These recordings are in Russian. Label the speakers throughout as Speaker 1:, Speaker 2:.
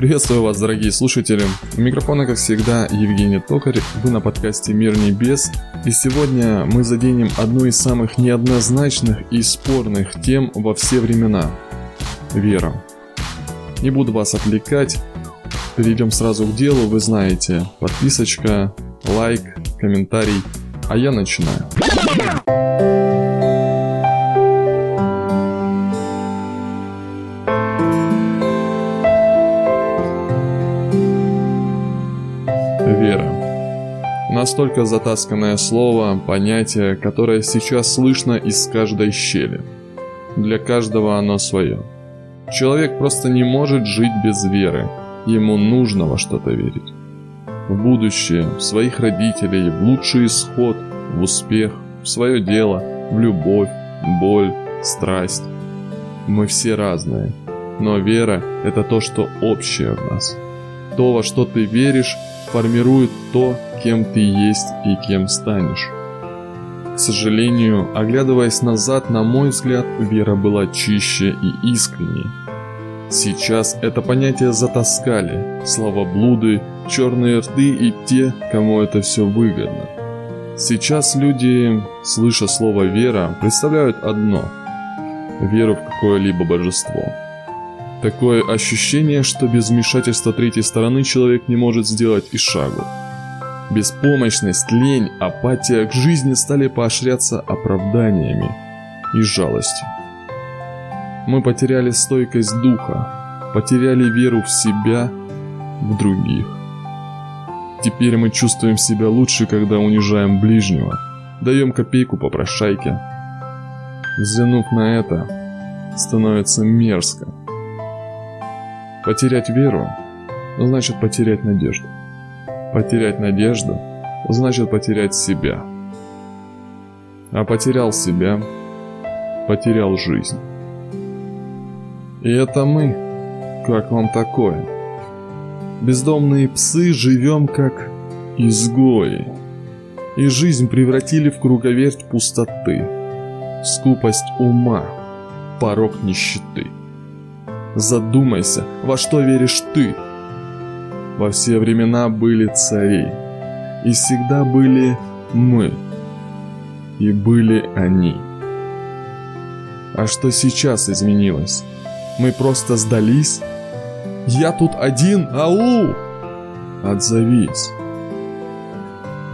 Speaker 1: Приветствую вас, дорогие слушатели. У микрофона, как всегда, Евгений Токарь. Вы на подкасте «Мир небес». И сегодня мы заденем одну из самых неоднозначных и спорных тем во все времена – вера. Не буду вас отвлекать. Перейдем сразу к делу. Вы знаете, подписочка, лайк, комментарий. А я начинаю. Настолько затасканное слово, понятие, которое сейчас слышно из каждой щели. Для каждого оно свое. Человек просто не может жить без веры. Ему нужно во что-то верить. В будущее, в своих родителей, в лучший исход, в успех, в свое дело, в любовь, боль, страсть. Мы все разные, но вера – это то, что общее в нас. То, во что ты веришь, формирует то, кем ты есть и кем станешь. К сожалению, оглядываясь назад, на мой взгляд, вера была чище и искренней. Сейчас это понятие затаскали, словоблуды, черные рты и те, кому это все выгодно. Сейчас люди, слыша слово «вера», представляют одно – веру в какое-либо божество – Такое ощущение, что без вмешательства третьей стороны человек не может сделать и шагу. Беспомощность, лень, апатия к жизни стали поощряться оправданиями и жалостью. Мы потеряли стойкость духа, потеряли веру в себя, в других. Теперь мы чувствуем себя лучше, когда унижаем ближнего, даем копейку по прошайке. Взглянув на это, становится мерзко. Потерять веру значит потерять надежду. Потерять надежду значит потерять себя. А потерял себя, потерял жизнь. И это мы. Как вам такое? Бездомные псы живем как изгои. И жизнь превратили в круговерть пустоты. Скупость ума, порог нищеты. Задумайся, во что веришь ты? Во все времена были цари, и всегда были мы, и были они. А что сейчас изменилось? Мы просто сдались? Я тут один, ау! Отзовись.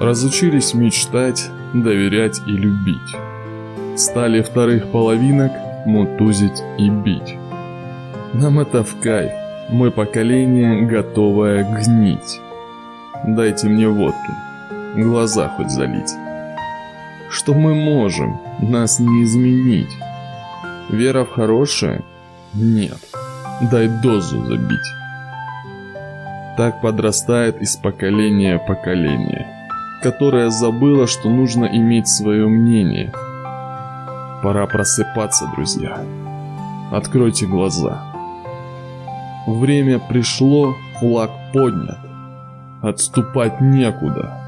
Speaker 1: Разучились мечтать, доверять и любить. Стали вторых половинок мутузить и бить. Нам это в кайф. Мы поколение, готовое гнить. Дайте мне водки. Глаза хоть залить. Что мы можем? Нас не изменить. Вера в хорошее? Нет. Дай дозу забить. Так подрастает из поколения поколение, которое забыло, что нужно иметь свое мнение. Пора просыпаться, друзья. Откройте глаза. Время пришло, флаг поднят. Отступать некуда.